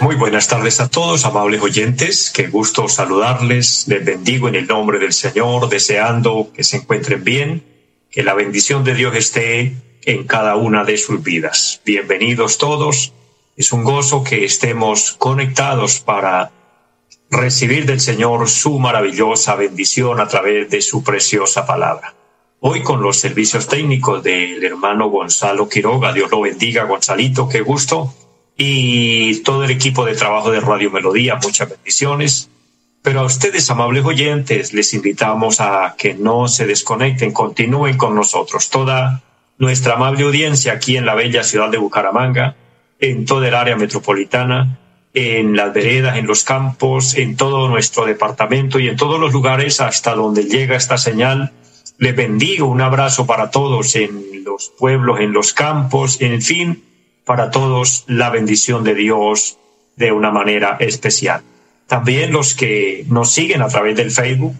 Muy buenas tardes a todos, amables oyentes. Qué gusto saludarles. Les bendigo en el nombre del Señor, deseando que se encuentren bien, que la bendición de Dios esté en cada una de sus vidas. Bienvenidos todos. Es un gozo que estemos conectados para recibir del Señor su maravillosa bendición a través de su preciosa palabra. Hoy con los servicios técnicos del hermano Gonzalo Quiroga, Dios lo bendiga, Gonzalito, qué gusto y todo el equipo de trabajo de Radio Melodía, muchas bendiciones. Pero a ustedes, amables oyentes, les invitamos a que no se desconecten, continúen con nosotros. Toda nuestra amable audiencia aquí en la bella ciudad de Bucaramanga, en toda el área metropolitana, en las veredas, en los campos, en todo nuestro departamento y en todos los lugares hasta donde llega esta señal. Les bendigo, un abrazo para todos en los pueblos, en los campos, en fin, para todos la bendición de Dios de una manera especial. También los que nos siguen a través del Facebook,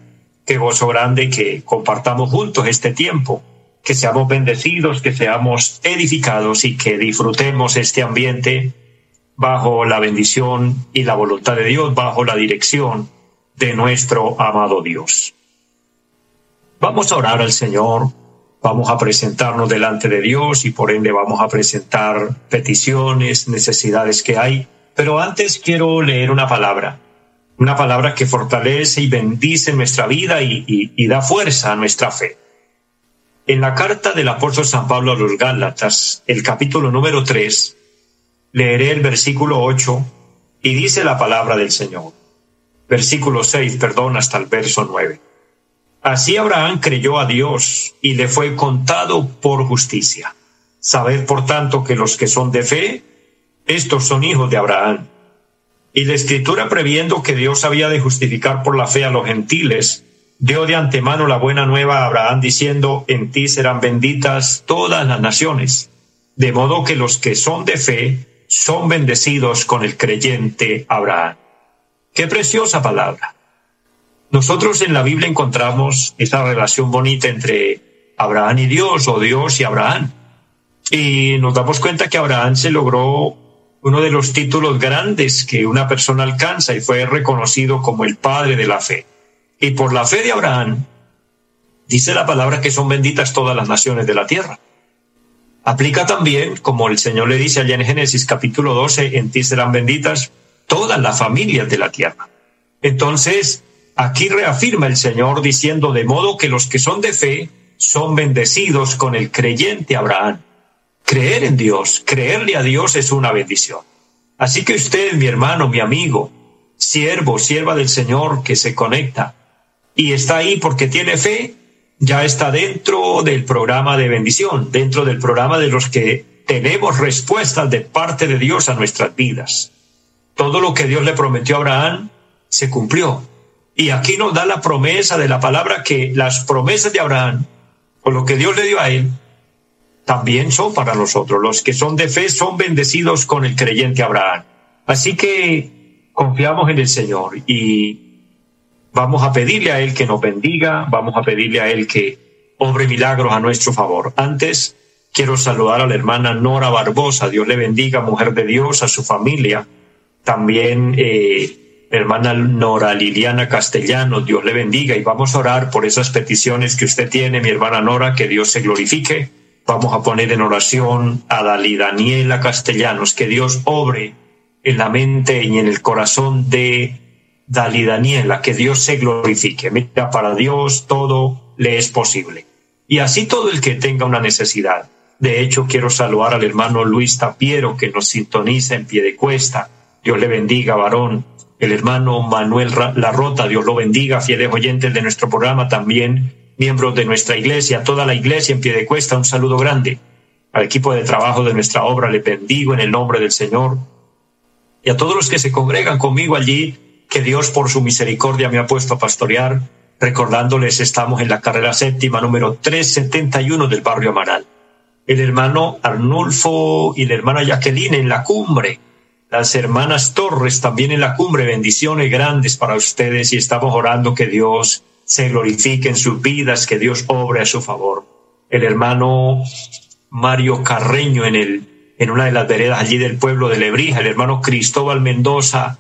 qué gozo grande que compartamos juntos este tiempo, que seamos bendecidos, que seamos edificados y que disfrutemos este ambiente bajo la bendición y la voluntad de Dios, bajo la dirección de nuestro amado Dios. Vamos a orar al Señor vamos a presentarnos delante de Dios y por ende vamos a presentar peticiones, necesidades que hay. Pero antes quiero leer una palabra, una palabra que fortalece y bendice nuestra vida y, da fuerza a nuestra fe. En la carta del apóstol San Pablo a los Gálatas, el capítulo número 3, leeré el versículo 8 y dice la palabra del Señor. Versículo 6, perdón, hasta el verso 9. Así Abraham creyó a Dios y le fue contado por justicia. Sabed, por tanto, que los que son de fe, estos son hijos de Abraham. Y la escritura previendo que Dios había de justificar por la fe a los gentiles, dio de antemano la buena nueva a Abraham diciendo, en ti serán benditas todas las naciones. De modo que los que son de fe son bendecidos con el creyente Abraham. Qué preciosa palabra. Nosotros en la Biblia encontramos esa relación bonita entre Abraham y Dios o Dios y Abraham. Y nos damos cuenta que Abraham se logró uno de los títulos grandes que una persona alcanza y fue reconocido como el padre de la fe. Y por la fe de Abraham, dice la palabra que son benditas todas las naciones de la tierra. Aplica también, como el Señor le dice allá en Génesis capítulo 12, en ti serán benditas todas las familias de la tierra. Entonces, Aquí reafirma el Señor diciendo de modo que los que son de fe son bendecidos con el creyente Abraham. Creer en Dios, creerle a Dios es una bendición. Así que usted, mi hermano, mi amigo, siervo, sierva del Señor que se conecta y está ahí porque tiene fe, ya está dentro del programa de bendición, dentro del programa de los que tenemos respuestas de parte de Dios a nuestras vidas. Todo lo que Dios le prometió a Abraham se cumplió. Y aquí nos da la promesa de la palabra que las promesas de Abraham, o lo que Dios le dio a él, también son para nosotros. Los que son de fe son bendecidos con el creyente Abraham. Así que confiamos en el Señor y vamos a pedirle a Él que nos bendiga, vamos a pedirle a Él que obre milagros a nuestro favor. Antes, quiero saludar a la hermana Nora Barbosa. Dios le bendiga, mujer de Dios, a su familia. También eh, hermana Nora Liliana Castellano, Dios le bendiga y vamos a orar por esas peticiones que usted tiene, mi hermana Nora, que Dios se glorifique. Vamos a poner en oración a Dalí Daniela Castellanos, que Dios obre en la mente y en el corazón de Dalí Daniela, que Dios se glorifique. Mira, para Dios todo le es posible. Y así todo el que tenga una necesidad. De hecho, quiero saludar al hermano Luis Tapiero, que nos sintoniza en pie de cuesta. Dios le bendiga, varón el hermano Manuel Larrota, Dios lo bendiga, fieles oyentes de nuestro programa, también miembros de nuestra iglesia, toda la iglesia en pie de cuesta, un saludo grande. Al equipo de trabajo de nuestra obra le bendigo en el nombre del Señor. y a todos los que se congregan conmigo allí, que Dios por su misericordia me ha puesto a pastorear. Recordándoles, estamos en la carrera séptima número 371 del barrio Amaral. El hermano Arnulfo y la hermana Jacqueline en la cumbre. Las hermanas Torres también en la cumbre. Bendiciones grandes para ustedes y estamos orando que Dios se glorifique en sus vidas, que Dios obre a su favor. El hermano Mario Carreño en el en una de las veredas allí del pueblo de Lebrija, el hermano Cristóbal Mendoza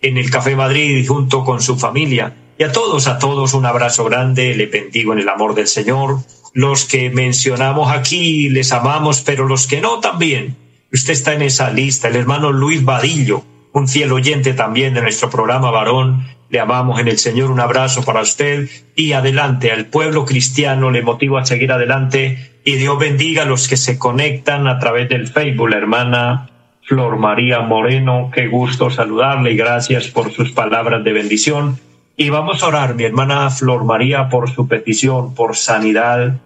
en el Café Madrid junto con su familia. Y a todos, a todos un abrazo grande, le bendigo en el amor del Señor. Los que mencionamos aquí les amamos, pero los que no también. Usted está en esa lista, el hermano Luis Vadillo, un fiel oyente también de nuestro programa Varón. Le amamos en el Señor, un abrazo para usted y adelante al pueblo cristiano, le motivo a seguir adelante y Dios bendiga a los que se conectan a través del Facebook, la hermana Flor María Moreno, qué gusto saludarle y gracias por sus palabras de bendición. Y vamos a orar, mi hermana Flor María, por su petición, por sanidad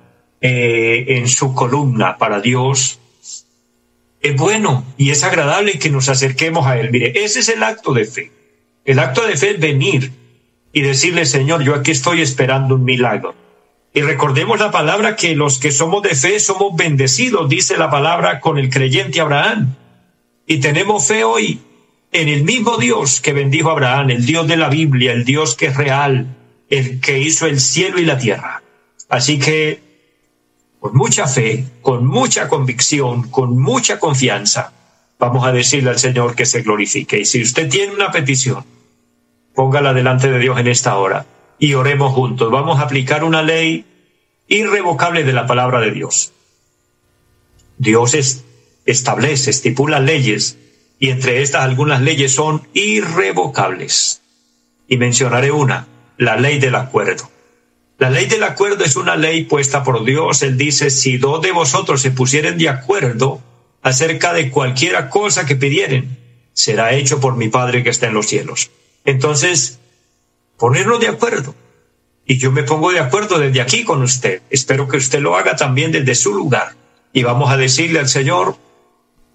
eh, en su columna para Dios. Es bueno y es agradable que nos acerquemos a Él. Mire, ese es el acto de fe. El acto de fe es venir y decirle, Señor, yo aquí estoy esperando un milagro y recordemos la palabra que los que somos de fe somos bendecidos, dice la palabra con el creyente Abraham. Y tenemos fe hoy en el mismo Dios que bendijo a Abraham, el Dios de la Biblia, el Dios que es real, el que hizo el cielo y la tierra. Así que, con mucha fe, con mucha convicción, con mucha confianza, vamos a decirle al Señor que se glorifique. Y si usted tiene una petición, póngala delante de Dios en esta hora y oremos juntos. Vamos a aplicar una ley irrevocable de la palabra de Dios. Dios establece, estipula leyes y entre estas algunas leyes son irrevocables. Y mencionaré una, la ley del acuerdo. La ley del acuerdo es una ley puesta por Dios. Él dice, si dos de vosotros se pusieren de acuerdo acerca de cualquiera cosa que pidieren, será hecho por mi Padre que está en los cielos. Entonces, ponernos de acuerdo. Y yo me pongo de acuerdo desde aquí con usted. Espero que usted lo haga también desde su lugar. Y vamos a decirle al Señor,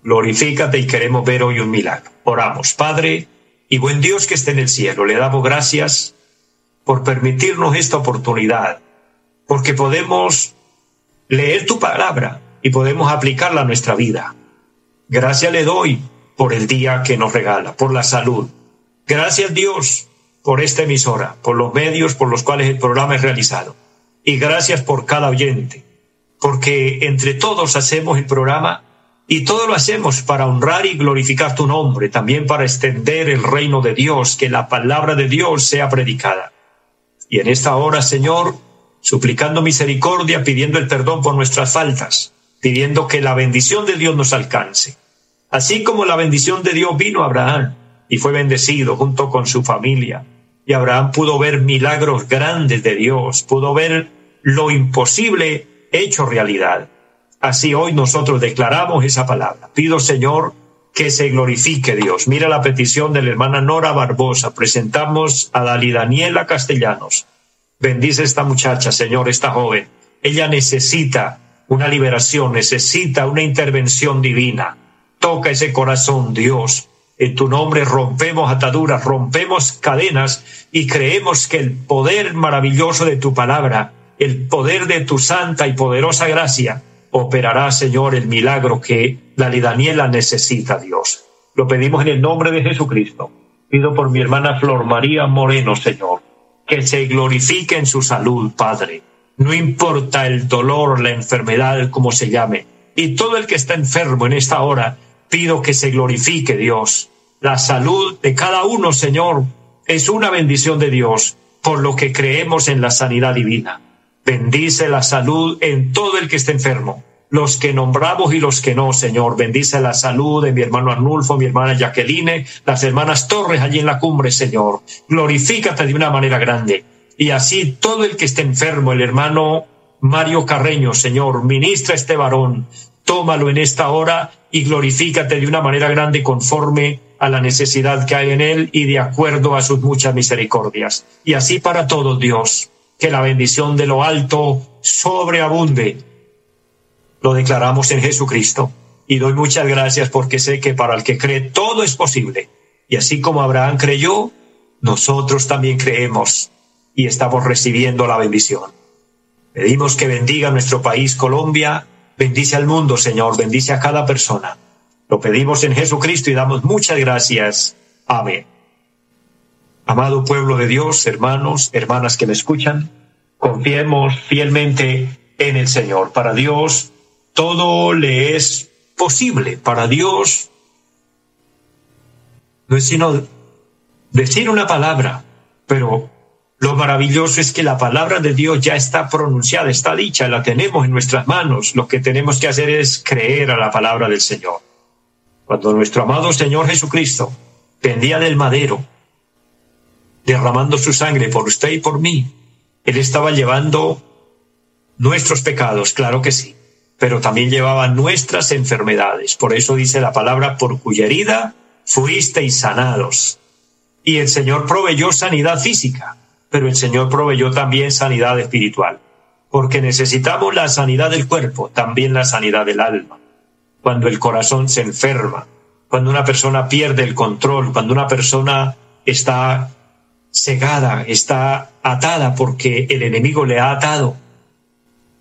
glorifícate y queremos ver hoy un milagro. Oramos, Padre y buen Dios que esté en el cielo. Le damos gracias por permitirnos esta oportunidad, porque podemos leer tu palabra y podemos aplicarla a nuestra vida. Gracias le doy por el día que nos regala, por la salud. Gracias Dios por esta emisora, por los medios por los cuales el programa es realizado. Y gracias por cada oyente, porque entre todos hacemos el programa y todo lo hacemos para honrar y glorificar tu nombre, también para extender el reino de Dios, que la palabra de Dios sea predicada. Y en esta hora, Señor, suplicando misericordia, pidiendo el perdón por nuestras faltas, pidiendo que la bendición de Dios nos alcance. Así como la bendición de Dios vino a Abraham, y fue bendecido junto con su familia. Y Abraham pudo ver milagros grandes de Dios, pudo ver lo imposible hecho realidad. Así hoy nosotros declaramos esa palabra. Pido, Señor, que se glorifique Dios. Mira la petición de la hermana Nora Barbosa. Presentamos a Dali Daniela Castellanos. Bendice esta muchacha, Señor, esta joven. Ella necesita una liberación, necesita una intervención divina. Toca ese corazón, Dios. En tu nombre rompemos ataduras, rompemos cadenas y creemos que el poder maravilloso de tu palabra, el poder de tu santa y poderosa gracia, operará, Señor, el milagro que la Daniela necesita, Dios. Lo pedimos en el nombre de Jesucristo. Pido por mi hermana Flor María Moreno, Señor, que se glorifique en su salud, Padre. No importa el dolor, la enfermedad, como se llame. Y todo el que está enfermo en esta hora, pido que se glorifique, Dios la salud de cada uno, Señor, es una bendición de Dios, por lo que creemos en la sanidad divina. Bendice la salud en todo el que esté enfermo, los que nombramos y los que no, Señor. Bendice la salud de mi hermano Arnulfo, mi hermana Jacqueline, las hermanas Torres allí en la cumbre, Señor. Glorifícate de una manera grande. Y así todo el que esté enfermo, el hermano Mario Carreño, Señor, ministra este varón, tómalo en esta hora y glorifícate de una manera grande conforme a la necesidad que hay en él y de acuerdo a sus muchas misericordias. Y así para todos, Dios, que la bendición de lo alto sobreabunde. Lo declaramos en Jesucristo. Y doy muchas gracias porque sé que para el que cree todo es posible. Y así como Abraham creyó, nosotros también creemos y estamos recibiendo la bendición. Pedimos que bendiga nuestro país Colombia, bendice al mundo, Señor, bendice a cada persona. Lo pedimos en Jesucristo y damos muchas gracias. Amén. Amado pueblo de Dios, hermanos, hermanas que me escuchan, confiemos fielmente en el Señor. Para Dios todo le es posible. Para Dios no es sino decir una palabra, pero lo maravilloso es que la palabra de Dios ya está pronunciada, está dicha, la tenemos en nuestras manos. Lo que tenemos que hacer es creer a la palabra del Señor. Cuando nuestro amado Señor Jesucristo pendía del madero, derramando su sangre por usted y por mí, Él estaba llevando nuestros pecados, claro que sí, pero también llevaba nuestras enfermedades. Por eso dice la palabra, por cuya herida fuisteis sanados. Y el Señor proveyó sanidad física pero el Señor proveyó también sanidad espiritual, porque necesitamos la sanidad del cuerpo, también la sanidad del alma. Cuando el corazón se enferma, cuando una persona pierde el control, cuando una persona está cegada, está atada porque el enemigo le ha atado,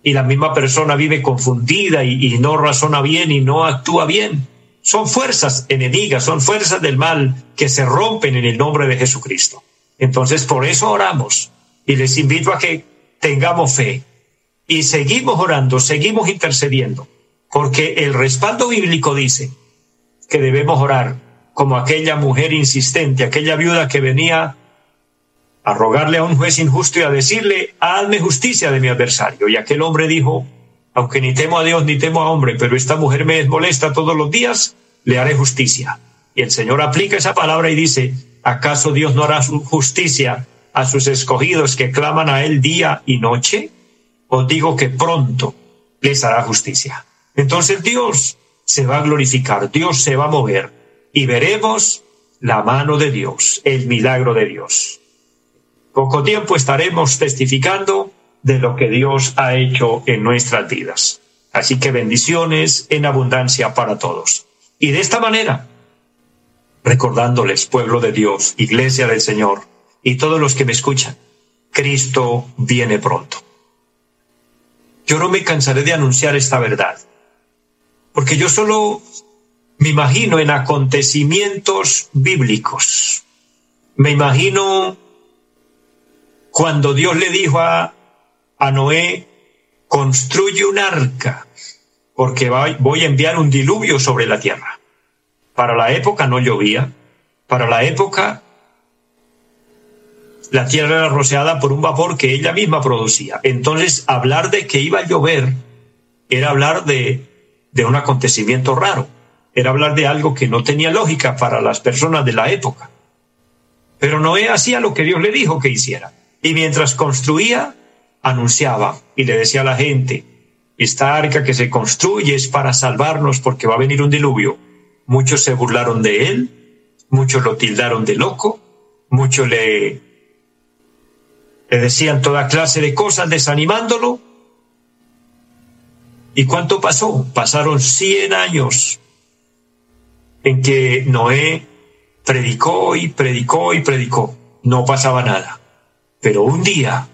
y la misma persona vive confundida y, y no razona bien y no actúa bien. Son fuerzas enemigas, son fuerzas del mal que se rompen en el nombre de Jesucristo. Entonces, por eso oramos y les invito a que tengamos fe y seguimos orando, seguimos intercediendo, porque el respaldo bíblico dice que debemos orar como aquella mujer insistente, aquella viuda que venía a rogarle a un juez injusto y a decirle, hazme justicia de mi adversario. Y aquel hombre dijo, aunque ni temo a Dios ni temo a hombre, pero esta mujer me molesta todos los días, le haré justicia. Y el Señor aplica esa palabra y dice, ¿acaso Dios no hará justicia a sus escogidos que claman a Él día y noche? Os digo que pronto les hará justicia. Entonces Dios se va a glorificar, Dios se va a mover y veremos la mano de Dios, el milagro de Dios. Poco tiempo estaremos testificando de lo que Dios ha hecho en nuestras vidas. Así que bendiciones en abundancia para todos. Y de esta manera recordándoles, pueblo de Dios, iglesia del Señor, y todos los que me escuchan, Cristo viene pronto. Yo no me cansaré de anunciar esta verdad, porque yo solo me imagino en acontecimientos bíblicos. Me imagino cuando Dios le dijo a, a Noé, construye un arca, porque voy a enviar un diluvio sobre la tierra. Para la época no llovía. Para la época la tierra era rociada por un vapor que ella misma producía. Entonces, hablar de que iba a llover era hablar de, de un acontecimiento raro. Era hablar de algo que no tenía lógica para las personas de la época. Pero Noé hacía lo que Dios le dijo que hiciera. Y mientras construía, anunciaba y le decía a la gente, esta arca que se construye es para salvarnos porque va a venir un diluvio Muchos se burlaron de él, muchos lo tildaron de loco, muchos le, le decían toda clase de cosas desanimándolo. ¿Y cuánto pasó? Pasaron cien años en que Noé predicó y predicó y predicó. No pasaba nada. Pero un día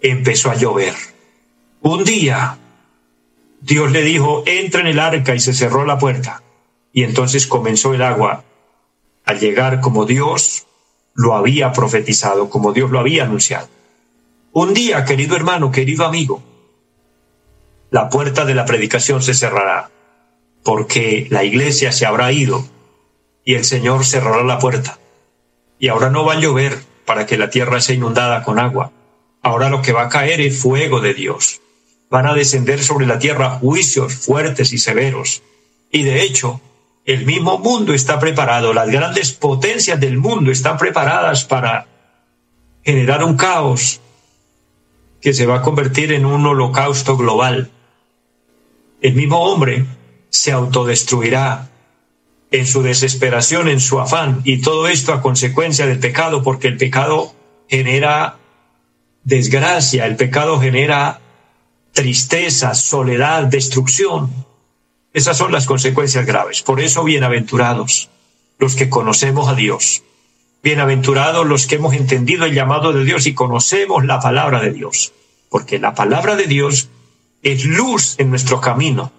empezó a llover. Un día Dios le dijo, entra en el arca y se cerró la puerta. Y entonces comenzó el agua a llegar como Dios lo había profetizado, como Dios lo había anunciado. Un día, querido hermano, querido amigo, la puerta de la predicación se cerrará, porque la iglesia se habrá ido y el Señor cerrará la puerta. Y ahora no va a llover para que la tierra sea inundada con agua. Ahora lo que va a caer es fuego de Dios. Van a descender sobre la tierra juicios fuertes y severos. Y de hecho, el mismo mundo está preparado, las grandes potencias del mundo están preparadas para generar un caos que se va a convertir en un holocausto global. El mismo hombre se autodestruirá en su desesperación, en su afán, y todo esto a consecuencia del pecado, porque el pecado genera desgracia, el pecado genera tristeza, soledad, destrucción. Esas son las consecuencias graves. Por eso, bienaventurados los que conocemos a Dios. Bienaventurados los que hemos entendido el llamado de Dios y conocemos la palabra de Dios, porque la palabra de Dios es luz en nuestro camino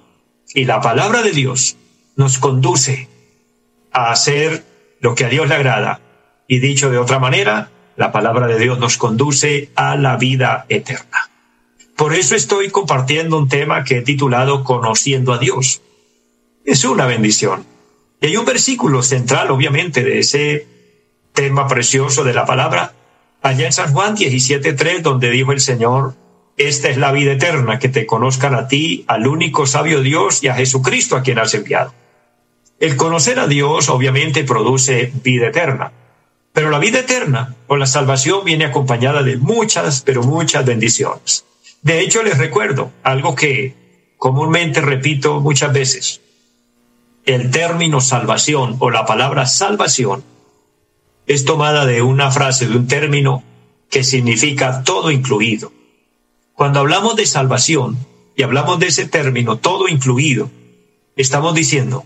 y la palabra de Dios nos conduce a hacer lo que a Dios le agrada. Y dicho de otra manera, la palabra de Dios nos conduce a la vida eterna. Por eso estoy compartiendo un tema que he titulado Conociendo a Dios. Es una bendición. Y hay un versículo central, obviamente, de ese tema precioso de la palabra, allá en San Juan 17.3, donde dijo el Señor, esta es la vida eterna, que te conozcan a ti, al único sabio Dios y a Jesucristo a quien has enviado. El conocer a Dios obviamente produce vida eterna, pero la vida eterna o la salvación viene acompañada de muchas, pero muchas bendiciones. De hecho, les recuerdo algo que comúnmente repito muchas veces. El término salvación o la palabra salvación es tomada de una frase, de un término que significa todo incluido. Cuando hablamos de salvación y hablamos de ese término, todo incluido, estamos diciendo,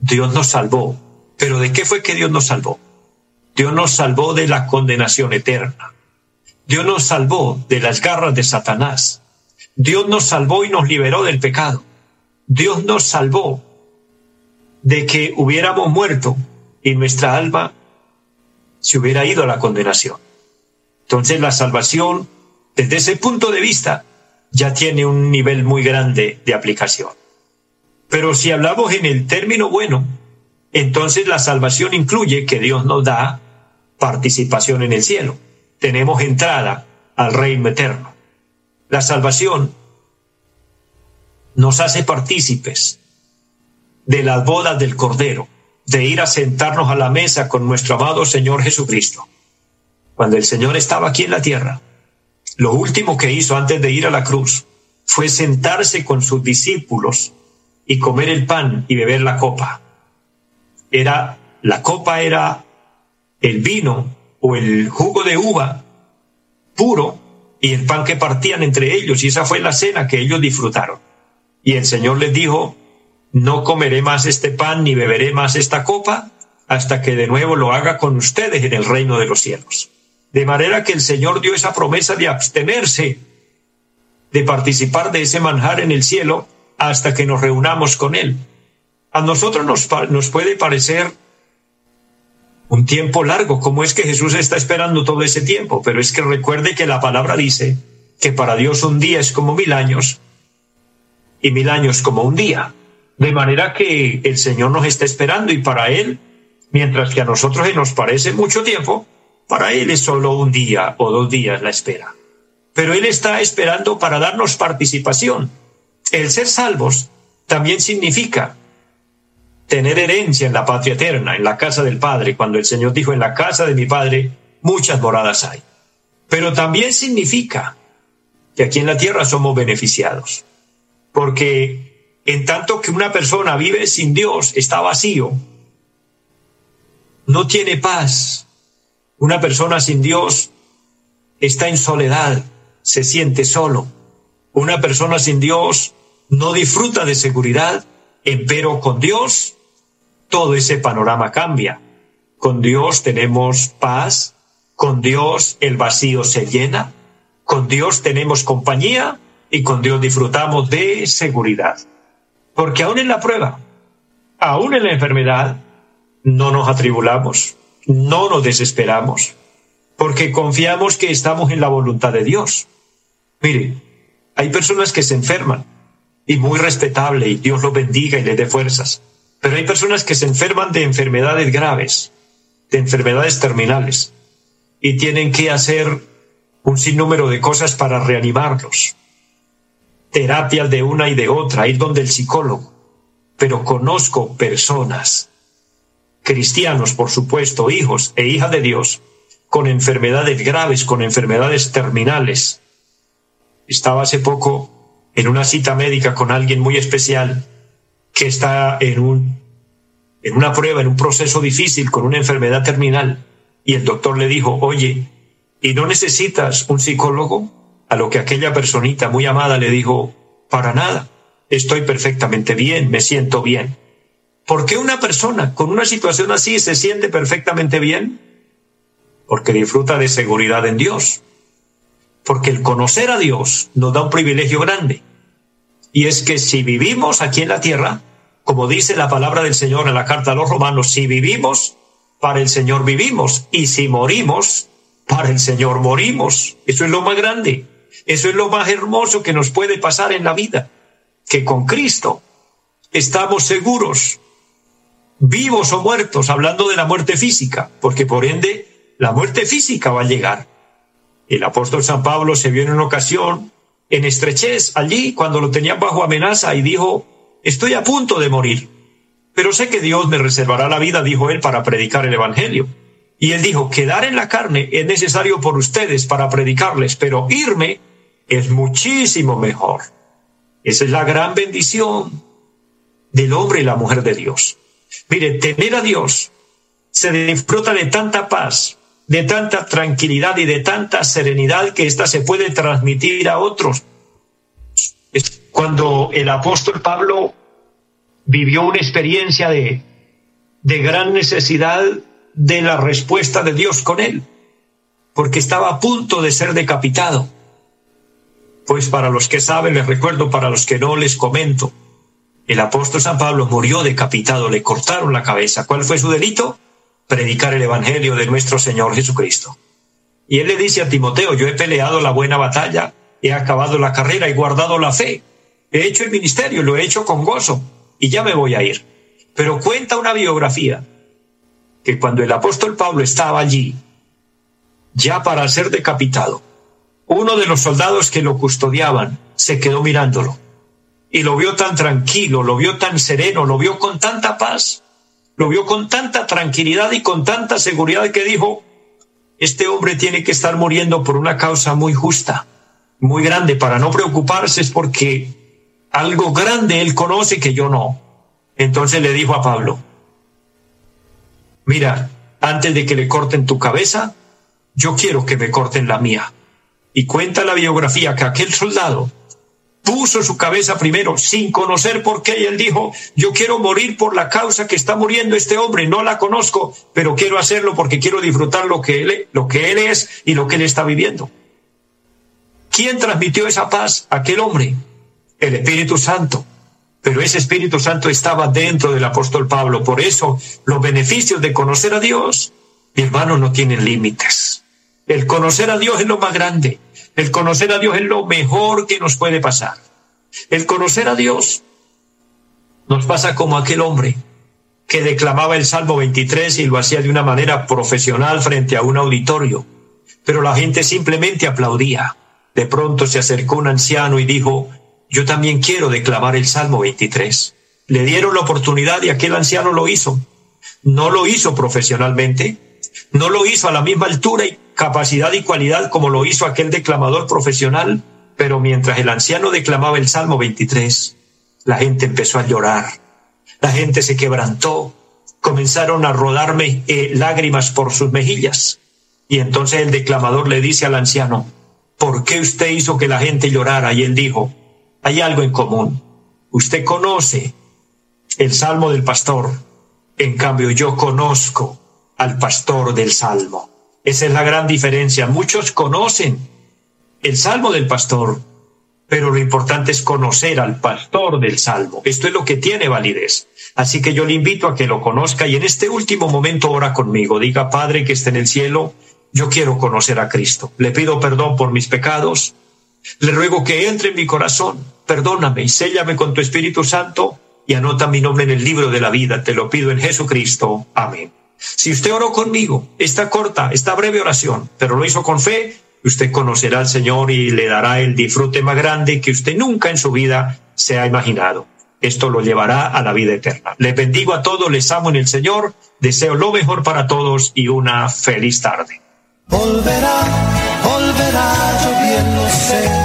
Dios nos salvó. Pero ¿de qué fue que Dios nos salvó? Dios nos salvó de la condenación eterna. Dios nos salvó de las garras de Satanás. Dios nos salvó y nos liberó del pecado. Dios nos salvó de que hubiéramos muerto y nuestra alma se hubiera ido a la condenación. Entonces la salvación desde ese punto de vista, ya tiene un nivel muy grande de aplicación. Pero si hablamos en el término bueno, entonces la salvación incluye que Dios nos da participación en el cielo. Tenemos entrada al reino eterno. La salvación nos hace partícipes de las bodas del Cordero, de ir a sentarnos a la mesa con nuestro amado Señor Jesucristo. Cuando el Señor estaba aquí en la tierra, lo último que hizo antes de ir a la cruz fue sentarse con sus discípulos y comer el pan y beber la copa. Era, la copa era el vino o el jugo de uva puro y el pan que partían entre ellos, y esa fue la cena que ellos disfrutaron. Y el Señor les dijo, no comeré más este pan ni beberé más esta copa hasta que de nuevo lo haga con ustedes en el reino de los cielos. De manera que el Señor dio esa promesa de abstenerse de participar de ese manjar en el cielo hasta que nos reunamos con Él. A nosotros nos, puede parecer un tiempo largo, como es que Jesús está esperando todo ese tiempo, pero es que recuerde que la palabra dice que para Dios un día es como mil años y mil años como un día. De manera que el Señor nos está esperando y para Él, mientras que a nosotros nos parece mucho tiempo, para Él es solo un día o dos días la espera. Pero Él está esperando para darnos participación. El ser salvos también significa tener herencia en la patria eterna, en la casa del Padre, cuando el Señor dijo, en la casa de mi Padre muchas moradas hay. Pero también significa que aquí en la tierra somos beneficiados. Porque en tanto que una persona vive sin Dios, está vacío, no tiene paz, una persona sin Dios está en soledad, se siente solo. Una persona sin Dios no disfruta de seguridad, pero con Dios todo ese panorama cambia. Con Dios tenemos paz, con Dios el vacío se llena, con Dios tenemos compañía y con Dios disfrutamos de seguridad. Porque aún en la prueba, aún en la enfermedad, no nos atribulamos, no nos desesperamos, porque confiamos que estamos en la voluntad de Dios. Mire, hay personas que se enferman, y muy respetable, y Dios los bendiga y les dé fuerzas, pero hay personas que se enferman de enfermedades graves, de enfermedades terminales, y tienen que hacer un sinnúmero de cosas para reanimarlos. Terapias de una y de otra, ir donde el psicólogo. Pero conozco personas cristianos, por supuesto, hijos e hijas de Dios, con enfermedades graves, con enfermedades terminales. Estaba hace poco en una cita médica con alguien muy especial que está en un en una prueba, en un proceso difícil con una enfermedad terminal y el doctor le dijo, "Oye, ¿y no necesitas un psicólogo?" A lo que aquella personita muy amada le dijo, "Para nada. Estoy perfectamente bien, me siento bien." ¿Por qué una persona con una situación así se siente perfectamente bien? Porque disfruta de seguridad en Dios. Porque el conocer a Dios nos da un privilegio grande. Y es que si vivimos aquí en la tierra, como dice la palabra del Señor en la carta a los romanos, si vivimos, para el Señor vivimos. Y si morimos, para el Señor morimos. Eso es lo más grande. Eso es lo más hermoso que nos puede pasar en la vida. Que con Cristo estamos seguros vivos o muertos, hablando de la muerte física, porque por ende la muerte física va a llegar. El apóstol San Pablo se vio en una ocasión en estrechez allí cuando lo tenían bajo amenaza y dijo, estoy a punto de morir, pero sé que Dios me reservará la vida, dijo él, para predicar el Evangelio. Y él dijo, quedar en la carne es necesario por ustedes para predicarles, pero irme es muchísimo mejor. Esa es la gran bendición del hombre y la mujer de Dios. Mire, tener a Dios se disfruta de tanta paz, de tanta tranquilidad y de tanta serenidad que ésta se puede transmitir a otros. Cuando el apóstol Pablo vivió una experiencia de, de gran necesidad de la respuesta de Dios con él, porque estaba a punto de ser decapitado. Pues para los que saben, les recuerdo, para los que no les comento, el apóstol San Pablo murió decapitado, le cortaron la cabeza. ¿Cuál fue su delito? Predicar el Evangelio de nuestro Señor Jesucristo. Y él le dice a Timoteo, yo he peleado la buena batalla, he acabado la carrera, he guardado la fe, he hecho el ministerio, lo he hecho con gozo, y ya me voy a ir. Pero cuenta una biografía que cuando el apóstol Pablo estaba allí, ya para ser decapitado, uno de los soldados que lo custodiaban se quedó mirándolo y lo vio tan tranquilo, lo vio tan sereno, lo vio con tanta paz, lo vio con tanta tranquilidad y con tanta seguridad que dijo, este hombre tiene que estar muriendo por una causa muy justa, muy grande, para no preocuparse es porque algo grande él conoce que yo no. Entonces le dijo a Pablo, mira, antes de que le corten tu cabeza, yo quiero que me corten la mía. Y cuenta la biografía que aquel soldado puso su cabeza primero sin conocer por qué y él dijo, yo quiero morir por la causa que está muriendo este hombre, no la conozco, pero quiero hacerlo porque quiero disfrutar lo que él, lo que él es y lo que él está viviendo. ¿Quién transmitió esa paz? Aquel hombre, el Espíritu Santo. Pero ese Espíritu Santo estaba dentro del apóstol Pablo. Por eso los beneficios de conocer a Dios, mi hermano, no tienen límites. El conocer a Dios es lo más grande. El conocer a Dios es lo mejor que nos puede pasar. El conocer a Dios nos pasa como aquel hombre que declamaba el Salmo 23 y lo hacía de una manera profesional frente a un auditorio, pero la gente simplemente aplaudía. De pronto se acercó un anciano y dijo, yo también quiero declamar el Salmo 23. Le dieron la oportunidad y aquel anciano lo hizo. No lo hizo profesionalmente, no lo hizo a la misma altura y capacidad y cualidad como lo hizo aquel declamador profesional, pero mientras el anciano declamaba el Salmo 23, la gente empezó a llorar, la gente se quebrantó, comenzaron a rodarme eh, lágrimas por sus mejillas. Y entonces el declamador le dice al anciano, ¿por qué usted hizo que la gente llorara? Y él dijo, hay algo en común. Usted conoce el Salmo del pastor, en cambio yo conozco al pastor del Salmo. Esa es la gran diferencia. Muchos conocen el Salmo del pastor, pero lo importante es conocer al pastor del Salmo. Esto es lo que tiene validez. Así que yo le invito a que lo conozca y en este último momento ora conmigo. Diga, Padre que esté en el cielo, yo quiero conocer a Cristo. Le pido perdón por mis pecados. Le ruego que entre en mi corazón. Perdóname y séllame con tu Espíritu Santo y anota mi nombre en el libro de la vida. Te lo pido en Jesucristo. Amén. Si usted oró conmigo, esta corta, esta breve oración, pero lo hizo con fe, usted conocerá al Señor y le dará el disfrute más grande que usted nunca en su vida se ha imaginado. Esto lo llevará a la vida eterna. Les bendigo a todos, les amo en el Señor, deseo lo mejor para todos y una feliz tarde. Volverá, volverá